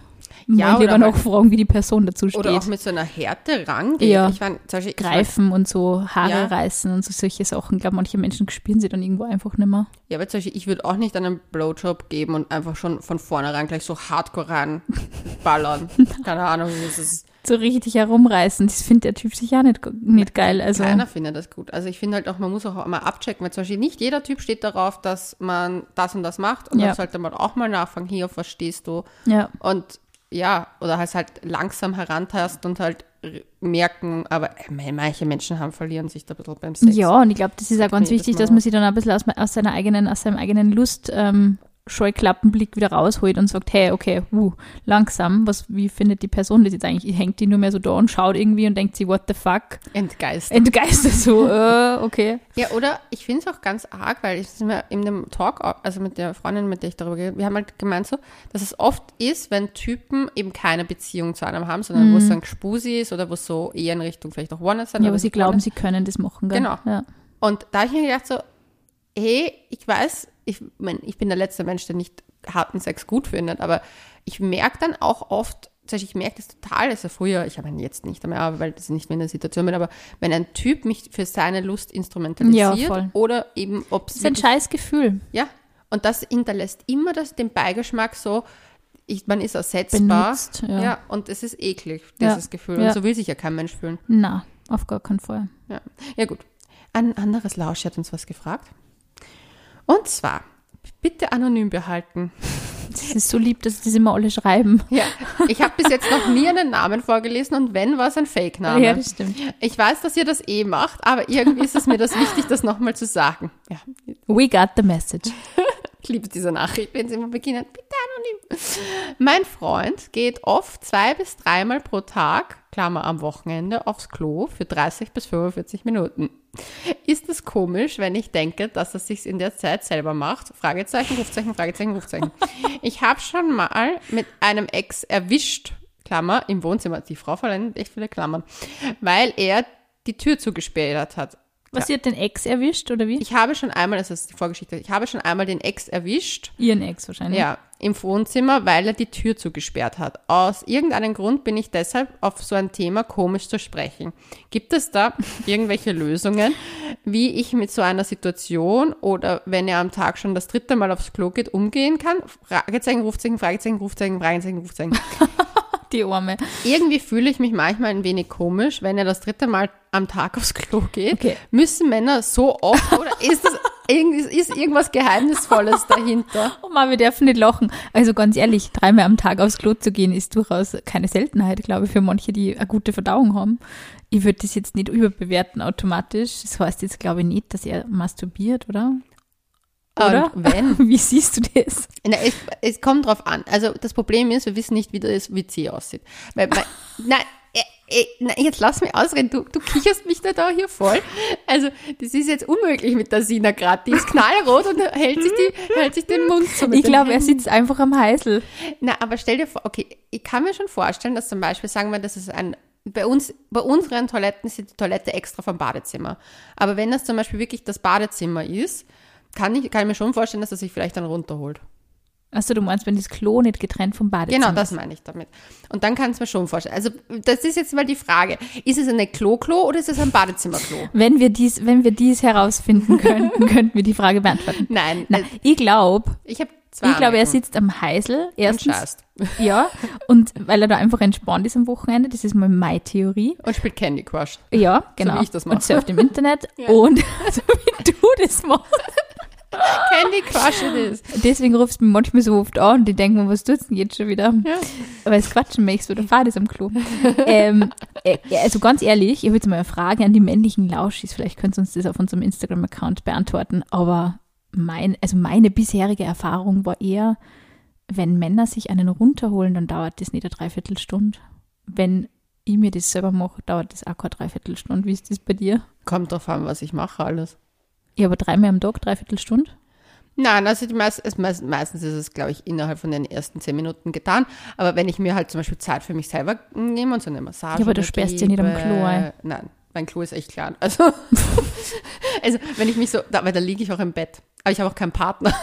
Ja, ja, lieber noch fragen, wie die Person dazu steht. Oder auch mit so einer Härte rangehen. Ja. Ich meine, zum Beispiel, ich mein, Greifen und so Haare Ja. reißen und so solche Sachen. Ich glaube, manche Menschen spüren sie dann irgendwo einfach nicht mehr. ja, aber zum Beispiel, ich würde auch nicht einen Blowjob geben und einfach schon von vornherein gleich so hardcore reinballern. Keine Ahnung, das ist, So richtig herumreißen, das findet der Typ sicher nicht, nicht geil. Also, keiner findet das gut. Also ich finde halt auch, man muss auch mal abchecken, weil zum Beispiel nicht jeder Typ steht darauf, dass man das und das macht und Ja. dann sollte man auch mal nachfragen, hier, auf was stehst du? ja. Und ja, oder halt halt langsam herantast und halt merken, aber äh, manche Menschen haben, verlieren sich da ein bisschen beim Sex. Ja, und ich glaube, das ist auch ganz wichtig, dass man sich dann ein bisschen aus, aus seiner eigenen, aus seinem eigenen Lust ähm, Scheuklappenblick wieder rausholt und sagt, hey, okay, uh, langsam, was, wie findet die Person das jetzt eigentlich? Hängt die nur mehr so da und schaut irgendwie und denkt sie, what the fuck? Entgeistert. Entgeistert so, äh, okay. Ja, oder ich finde es auch ganz arg, weil ich sind wir in dem Talk, also mit der Freundin, mit der ich darüber geredet wir haben halt gemeint so, dass es oft ist, wenn Typen eben keine Beziehung zu einem haben, sondern wo es so ein Gspusi ist oder wo es so eher in Richtung vielleicht auch One Mhm. Ja, aber sie glauben, sie können das machen, gell? Genau. Ja. Und da habe ich mir gedacht so, hey, ich weiß, ich, mein, ich bin der letzte Mensch, der nicht harten Sex gut findet, aber ich merke dann auch oft, ich merke das total, das ist ja früher, ich habe ihn jetzt nicht mehr, aber weil das nicht mehr in der Situation bin, aber wenn ein Typ mich für seine Lust instrumentalisiert Ja, oder eben, ob Das es ist ein scheiß Gefühl. ja, und das hinterlässt immer das, den Beigeschmack so, ich, man ist ersetzbar. Benutzt, ja. und es ist eklig, Ja, dieses Gefühl. ja. Und so will sich ja kein Mensch fühlen. Na, auf gar keinen Fall. Ja, ja gut. Ein anderes Lausch hat uns was gefragt. Und zwar, bitte anonym behalten. Das ist so lieb, dass sie das immer alle schreiben. Ja, ich habe bis jetzt noch nie einen Namen vorgelesen und wenn, war es ein Fake-Name. Ja, das stimmt. ich weiß, dass ihr das eh macht, aber irgendwie ist es mir das wichtig, das nochmal zu sagen. Ja, We got the message. Ich liebe diese Nachricht, wenn sie immer beginnen. Bitte anonym. Mein Freund geht oft zwei bis dreimal pro Tag, Klammer am Wochenende, aufs Klo für 30 bis 45 Minuten. Ist es komisch, wenn ich denke, dass er sich in der Zeit selber macht? Fragezeichen, Rufzeichen, Fragezeichen, Rufzeichen. Ich habe schon mal mit einem Ex erwischt, Klammer, im Wohnzimmer. Die Frau verwendet echt viele Klammern, weil er die Tür zugesperrt hat. Was, sie hat den Ex erwischt, oder wie? Ich habe schon einmal, das ist die Vorgeschichte, ich habe schon einmal den Ex erwischt. Ihren Ex wahrscheinlich. Ja, im Wohnzimmer, weil er die Tür zugesperrt hat. Aus irgendeinem Grund bin ich deshalb auf so ein Thema komisch zu sprechen. Gibt es da irgendwelche Lösungen, wie ich mit so einer Situation oder wenn er am Tag schon das dritte Mal aufs Klo geht, umgehen kann? Fragezeichen, Rufzeichen, Fragezeichen, Rufzeichen, Fragezeichen, Rufzeichen. Die Arme. Irgendwie fühle ich mich manchmal ein wenig komisch, wenn er das dritte Mal am Tag aufs Klo geht. Okay. Müssen Männer so oft oder ist das ist irgendwas Geheimnisvolles dahinter? Oh Mann, wir dürfen nicht lachen. Also ganz ehrlich, dreimal am Tag aufs Klo zu gehen, ist durchaus keine Seltenheit, glaube ich, für manche, die eine gute Verdauung haben. Ich würde das jetzt nicht überbewerten automatisch. Das heißt jetzt, glaube ich, nicht, dass er masturbiert, oder? Oder? Und wenn? Wie siehst du das? Na, es, es kommt drauf an. Also das Problem ist, wir wissen nicht, wie das WC aussieht. Weil, mein, nein, äh, äh, jetzt lass mich ausreden. Du, du kicherst mich da, da hier voll. Also das ist jetzt unmöglich mit der Sina gerade. Die ist knallrot und hält sich, die, hält sich den Mund zu. Ich glaube, er sitzt einfach am Heißel. Na, aber stell dir vor, okay, ich kann mir schon vorstellen, dass zum Beispiel, sagen wir, das ist ein, bei uns, bei unseren Toiletten ist die Toilette extra vom Badezimmer. Aber wenn das zum Beispiel wirklich das Badezimmer ist, kann ich, kann ich mir schon vorstellen, dass er sich vielleicht dann runterholt. Achso, du meinst, wenn das Klo nicht getrennt vom Badezimmer Genau, das meine ich damit. Und dann kann es mir schon vorstellen. Also, das ist jetzt mal die Frage. Ist es eine Klo-Klo oder ist es ein Badezimmer-Klo? Wenn wir dies, wenn wir dies herausfinden könnten, könnten wir die Frage beantworten. Nein, äh, ich glaube, ich habe zwei ich glaube, er sitzt am Heißel. und Erstens, scheißt. ja, und weil er da einfach entspannt ist am Wochenende. Das ist mal meine Theorie. Und spielt Candy Crush. Ja, genau. wie ich das mache. Und surft im Internet. Ja. Und so wie du das machst. Candy Crush it is. Deswegen rufst du mich manchmal so oft an und die denken, was tust du denn jetzt schon wieder? Ja. Weil es quatschen möchtest oder fahr das am Klo. ähm, äh, also ganz ehrlich, ich habe jetzt mal eine Frage an die männlichen Lauschis. Vielleicht könnt ihr uns das auf unserem Instagram-Account beantworten. Aber mein, also meine bisherige Erfahrung war eher, wenn Männer sich einen runterholen, dann dauert das nicht eine Dreiviertelstunde. Wenn ich mir das selber mache, dauert das auch keine Dreiviertelstunde. Wie ist das bei dir? Kommt drauf an, was ich mache alles. Ja, aber dreimal am Tag, Dreiviertelstunde? Nein, also meist, es, meist, meistens ist es, glaube ich, innerhalb von den ersten zehn Minuten getan. Aber wenn ich mir halt zum Beispiel Zeit für mich selber nehme und so eine Massage. Ja, aber du sperrst ja nicht am Klo ein. Nein, mein Klo ist echt klein. Also, also wenn ich mich so, da, weil da liege ich auch im Bett. Aber ich habe auch keinen Partner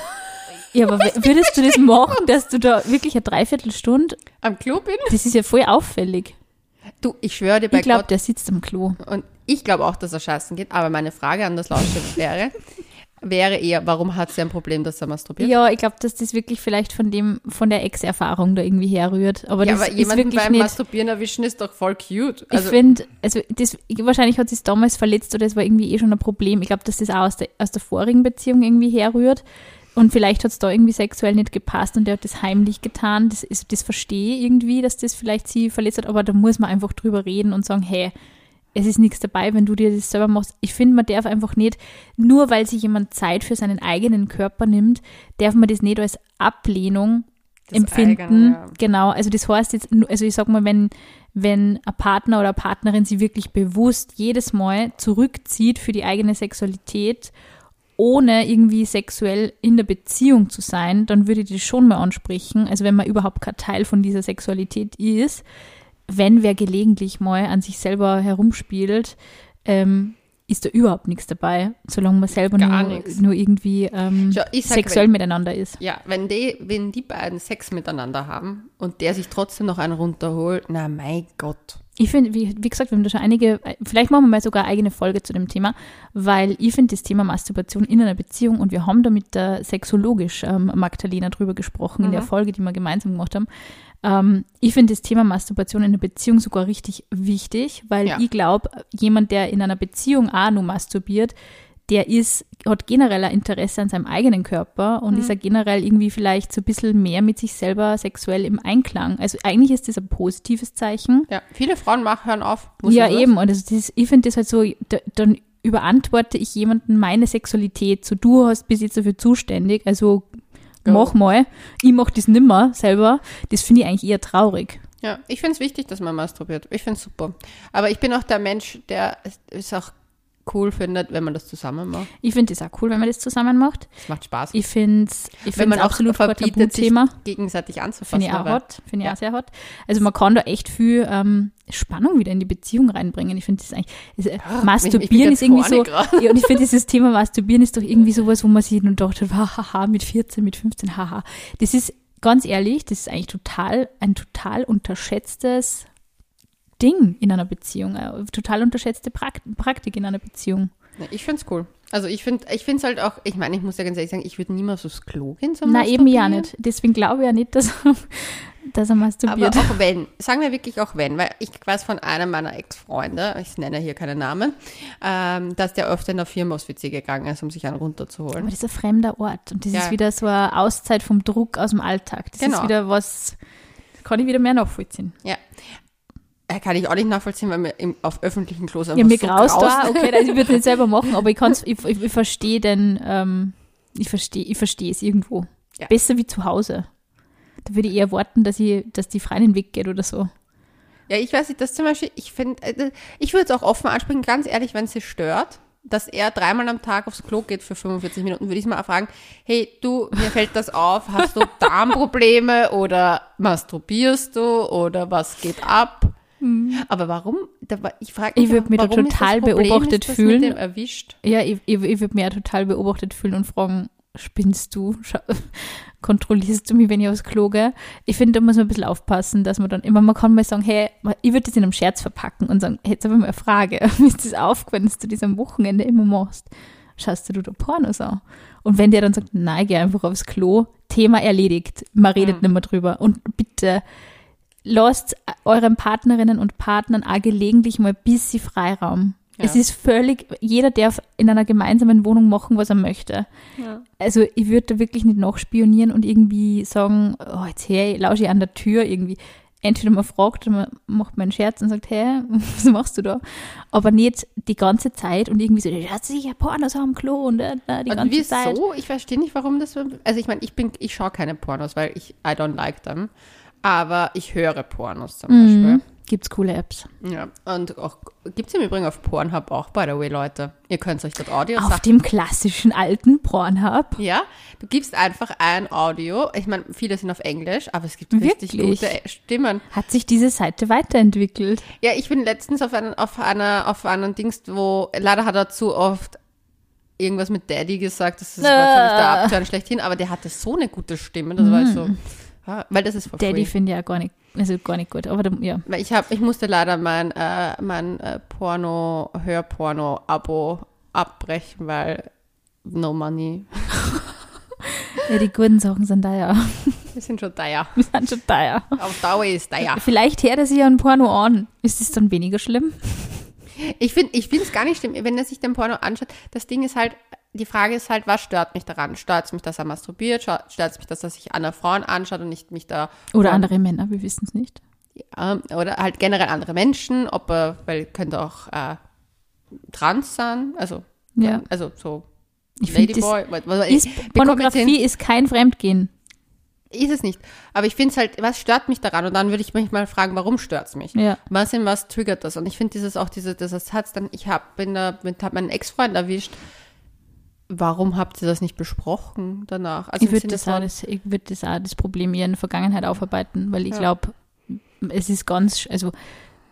Ja, aber würdest du das machen, dass du da wirklich eine Dreiviertelstunde, am Klo bin. das ist ja voll auffällig. Du, ich schwöre dir bei Ich glaube, Gott. der sitzt am Klo. Und ich glaube auch, dass er scheißen geht. Aber meine Frage an das Lausche wäre, wäre eher, warum hat sie ein Problem, dass er masturbiert? Ja, ich glaube, dass das wirklich vielleicht von dem, von der Ex-Erfahrung da irgendwie herrührt. Aber Ja, das aber ist jemanden wirklich beim nicht. Masturbieren erwischen ist doch voll cute. ich finde, also das, wahrscheinlich hat sie es damals verletzt oder es war irgendwie eh schon ein Problem. Ich glaube, dass das auch aus der, aus der vorigen Beziehung irgendwie herrührt. Und vielleicht hat es da irgendwie sexuell nicht gepasst und der hat das heimlich getan. Das, ist, das verstehe ich irgendwie, dass das vielleicht sie verletzt hat, aber da muss man einfach drüber reden und sagen, hey, es ist nichts dabei, wenn du dir das selber machst. Ich finde, man darf einfach nicht, nur weil sich jemand Zeit für seinen eigenen Körper nimmt, darf man das nicht als Ablehnung Das empfinden. eigene, ja. Genau, also das heißt jetzt, also ich sag mal, wenn, wenn ein Partner oder eine Partnerin sie wirklich bewusst jedes Mal zurückzieht für die eigene Sexualität, ohne irgendwie sexuell in der Beziehung zu sein, dann würde ich das schon mal ansprechen. Also wenn man überhaupt kein Teil von dieser Sexualität ist, wenn wer gelegentlich mal an sich selber herumspielt, ähm, ist da überhaupt nichts dabei, solange man selber nur, nur irgendwie ähm, ich sag, sexuell miteinander ist. Ja, wenn die, wenn die beiden Sex miteinander haben und der sich trotzdem noch einen runterholt, na mein Gott. Ich finde, wie, wie gesagt, wir haben da schon einige, vielleicht machen wir mal sogar eine eigene Folge zu dem Thema, weil ich finde das Thema Masturbation in einer Beziehung und wir haben da mit der sexologisch ähm, Magdalena drüber gesprochen in der Folge, die wir gemeinsam gemacht haben. Ähm, ich finde das Thema Masturbation in einer Beziehung sogar richtig wichtig, weil Ja. ich glaube, jemand, der in einer Beziehung auch nur masturbiert, der ist, hat generell ein Interesse an seinem eigenen Körper und ist ja generell irgendwie vielleicht so ein bisschen mehr mit sich selber sexuell im Einklang. Also eigentlich ist das ein positives Zeichen. Ja, viele Frauen machen, hören auf. Ja, eben. Und das, das, ich finde das halt so, da, dann überantworte ich jemanden meine Sexualität. So, du hast bis jetzt dafür zuständig, also Go. mach mal. Ich mach das nimmer selber. Das finde ich eigentlich eher traurig. Ja, ich finde es wichtig, dass man masturbiert. Ich finde es super. Aber ich bin auch der Mensch, der ist auch cool findet, wenn man das zusammen macht. Ich finde das auch cool, wenn man das zusammen macht. Es macht Spaß. Ich finde es ich wenn man absolut verbietet, Tabuthema. gegenseitig anzufassen. Finde ich auch aber- hot. Finde ich Ja. auch sehr hot. Also man kann da echt viel ähm, Spannung wieder in die Beziehung reinbringen. Ich finde das eigentlich, also, Ah, ich- ich bin Masturbieren ist irgendwie so, ja, und ich finde dieses Thema Masturbieren ist doch irgendwie sowas, wo man sich und dachte, haha, mit 14, mit 15, haha. Das ist, ganz ehrlich, das ist eigentlich total, ein total unterschätztes Ding in einer Beziehung, eine total unterschätzte Prakt Praktik in einer Beziehung. Ich finde es cool. Also ich finde ich es halt auch, ich meine, ich muss ja ganz ehrlich sagen, ich würde niemals aufs Klo gehen zum Na, eben ja nicht. Deswegen glaube ich ja nicht, dass, dass er Aber masturbiert. auch wenn, sagen wir wirklich auch wenn, weil ich weiß von einem meiner Ex-Freunde, ich nenne hier keine Namen, ähm, dass der öfter in der Firma aufs WC gegangen ist, um sich einen Aber runterzuholen. das ist ein fremder Ort und das Ja. ist wieder so eine Auszeit vom Druck aus dem Alltag. Das Genau. ist wieder was, kann ich wieder mehr nachvollziehen. Ja. Äh, Kann ich auch nicht nachvollziehen, weil mir im, auf öffentlichen Klos einfach Ja, mir so graust da, okay, also ich würde es nicht selber machen, aber ich kann's, ich, ich, ich verstehe den, ähm, ich verstehe, ich verstehe es irgendwo. Ja. Besser wie zu Hause. Da würde ich eher warten, dass ich, dass die Freundin weggeht oder so. Ja, ich weiß nicht, das zum Beispiel, ich finde, äh, ich würde es auch offen ansprechen, ganz ehrlich, wenn es sie stört, dass er dreimal am Tag aufs Klo geht für 45 Minuten, würde ich mal fragen, hey, du, mir fällt das auf, hast du Darmprobleme oder masturbierst du oder was geht ab? Aber warum? Da, war- ich frage Ich würd mich da warum ist total Problem, beobachtet fühlen. Erwischt? Ja, ich, ich, ich würde mich ja total beobachtet fühlen und fragen, spinnst du? Kontrollierst du mich, wenn ich aufs Klo gehe? Ich finde, da muss man ein bisschen aufpassen, dass man dann immer, man kann mal sagen, hey, ich würde das in einem Scherz verpacken und sagen, hey, jetzt habe ich mal eine Frage. Mir ist das aufgefallen, dass du das am Wochenende immer machst. Schaust du da Pornos an? Und wenn der dann sagt, nein, geh einfach aufs Klo, Thema erledigt. Man redet Mhm. nicht mehr drüber. Und bitte lasst euren Partnerinnen und Partnern auch gelegentlich mal ein bisschen Freiraum. Ja. Es ist völlig, jeder darf in einer gemeinsamen Wohnung machen, was er möchte. Ja. Also ich würde da wirklich nicht nachspionieren und irgendwie sagen, oh, jetzt hey, lausche ich an der Tür irgendwie. Entweder man fragt oder man macht mal einen Scherz und sagt, hey, was machst du da? Aber nicht die ganze Zeit und irgendwie so, ja, sicher Pornos am Klo und äh, die Und ganze wieso? Zeit. Ich verstehe nicht, warum das so. Also ich meine, ich bin, ich schaue keine Pornos, weil ich I don't like them. Aber ich höre Pornos zum Beispiel. Mhm. Gibt's coole Apps. Ja, und auch gibt es im Übrigen auf Pornhub auch, by the way, Leute. Ihr könnt euch dort Audio Auf dem klassischen alten Pornhub. Ja, du gibst einfach ein Audio. Ich meine, viele sind auf Englisch, aber es gibt richtig Wirklich? gute Stimmen. Hat sich diese Seite weiterentwickelt. Ja, ich bin letztens auf einen, auf einer, auf einen Dings, wo, leider hat er zu oft irgendwas mit Daddy gesagt, das ist wahrscheinlich der Ah. Abturn schlechthin, aber der hatte so eine gute Stimme, das war so, ja, weil das ist Mhm. Daddy finde ich ja gar nicht, also gar nicht gut. Aber da, ja. Ich, hab, ich musste leider mein, äh, mein äh, Porno, Hörporno-Abo abbrechen, weil no money. ja, die guten Sachen sind da ja. Wir sind schon teuer. Wir sind schon teuer. Auf Dauer ist teuer. Vielleicht hört er sich ja ein Porno an. Ist es dann weniger schlimm? Ich finde es gar nicht schlimm, wenn er sich den Porno anschaut. Das Ding ist halt, die Frage ist halt, was stört mich daran? Stört es mich, dass er masturbiert? Stört es mich, dass er sich andere Frauen anschaut und nicht mich da. Oder andere Männer, wir wissen es nicht. Ja, oder halt generell andere Menschen, ob er, weil könnte auch äh, trans sein, also, Ja. also so Ich Ladyboy. ist, Pornografie ist kein Fremdgehen. Ist es nicht. Aber ich finde es halt, was stört mich daran? Und dann würde ich mich mal fragen, warum stört es mich? Ja. Was in was triggert das? Und ich finde dieses auch diese, dieses Satz dann, ich hab, bin da, bin, hab meinen Ex-Freund erwischt. Warum habt ihr das nicht besprochen danach? Also Ich würde das, auch das, ich würd das auch das Problem eher in der Vergangenheit aufarbeiten, weil ich Ja. glaube, es ist ganz, also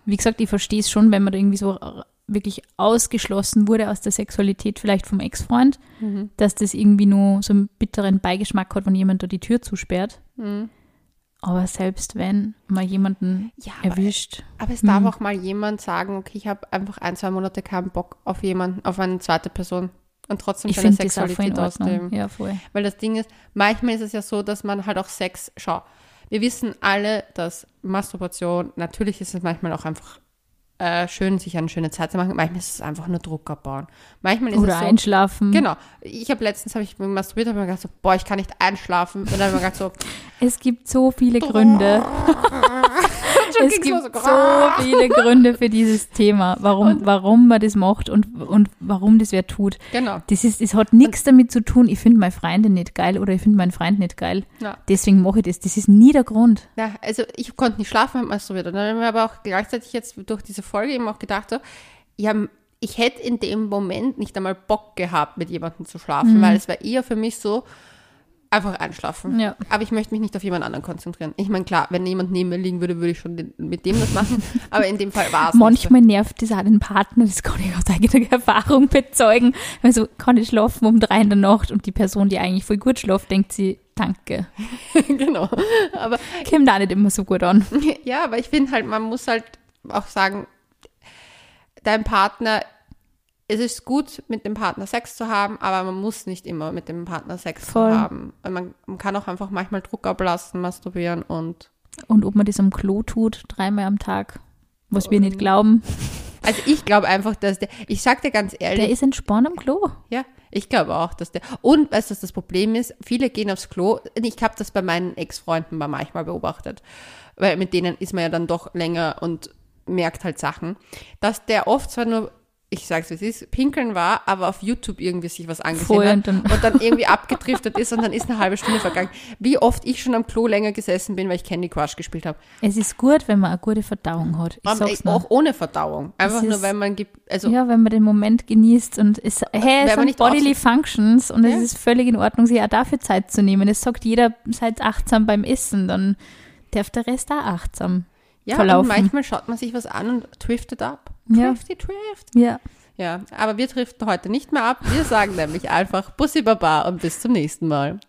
wie gesagt, ich verstehe es schon, wenn man da irgendwie so wirklich ausgeschlossen wurde aus der Sexualität vielleicht vom Ex-Freund, Mhm. dass das irgendwie nur so einen bitteren Beigeschmack hat, wenn jemand da die Tür zusperrt. Mhm. Aber selbst wenn man jemanden Ja, aber, erwischt, aber es darf Mhm. auch mal jemand sagen, okay, ich habe einfach ein, zwei Monate keinen Bock auf jemanden, auf eine zweite Person und trotzdem ich seine Sexualität ausleben. Ja, voll. Weil das Ding ist, manchmal ist es ja so, dass man halt auch Sex, schau, wir wissen alle, dass Masturbation, natürlich ist es manchmal auch einfach äh, schön, sich eine schöne Zeit zu machen. Manchmal ist es einfach nur Druck abbauen. Manchmal ist Oder es so, einschlafen. Genau. Ich habe letztens, habe ich masturbiert, habe mir gedacht so, boah, ich kann nicht einschlafen. Und dann habe ich mir gedacht so, Es gibt so viele Gründe. es gibt so so viele Gründe für dieses Thema, warum, warum man das macht und, und warum das wer tut. genau. Das ist, es hat nichts damit zu tun, ich finde meine Freundin nicht geil oder ich finde meinen Freund nicht geil. Ja. Deswegen mache ich das. Das ist nie der Grund. Ja, also ich konnte nicht schlafen, habe masturbiert. Und dann habe ich mir aber auch gleichzeitig jetzt durch diese Folge eben auch gedacht, so, ja, ich hätte in dem Moment nicht einmal Bock gehabt, mit jemandem zu schlafen, weil es war eher für mich so, einfach einschlafen. Ja. Aber ich möchte mich nicht auf jemand anderen konzentrieren. Ich meine, klar, wenn jemand neben mir liegen würde, würde ich schon den, mit dem das machen. Aber in dem Fall war es Manchmal nervt das auch den Partner, das kann ich aus eigener Erfahrung bezeugen. Also kann ich schlafen um drei in der Nacht und die Person, die eigentlich voll gut schläft, denkt sie, danke. nicht. genau. Aber Kommt auch nicht immer so gut an. ja, aber ich finde halt, man muss halt auch sagen, dein Partner, es ist gut, mit dem Partner Sex zu haben, aber man muss nicht immer mit dem Partner Sex Voll. zu haben. Und man, man kann auch einfach manchmal Druck ablassen, masturbieren und Und ob man das am Klo tut, dreimal am Tag, was wir nicht glauben. also ich glaube einfach, dass der, ich sag dir ganz ehrlich, Der ist entspannt am Klo. Ja, ich glaube auch, dass der. Und weißt du, was das Problem ist? Viele gehen aufs Klo. Ich habe das bei meinen Ex-Freunden mal manchmal beobachtet. Weil mit denen ist man ja dann doch länger und merkt halt Sachen. Dass der oft zwar nur, ich sag's wie es ist, pinkeln war, aber auf YouTube irgendwie sich was angesehen Voll, hat und dann- und dann irgendwie abgedriftet ist und dann ist eine halbe Stunde vergangen. Wie oft ich schon am Klo länger gesessen bin, weil ich Candy Crush gespielt habe. Es ist gut, wenn man eine gute Verdauung hat. Ich sag's nur. Auch ohne Verdauung. Einfach Es nur, ist- weil man gibt, also Ja, wenn man den Moment genießt und es, hey, Wenn es sind Bodily Functions und Ja. es ist völlig in Ordnung, sich auch dafür Zeit zu nehmen. Es sagt jeder, seid achtsam beim Essen, dann darf der Rest auch achtsam ja, verlaufen. und manchmal schaut man sich was an und driftet ab. Ja. Drifty, drift. Ja. Ja, aber wir driften heute nicht mehr ab. Wir sagen nämlich einfach Bussi Baba und bis zum nächsten Mal.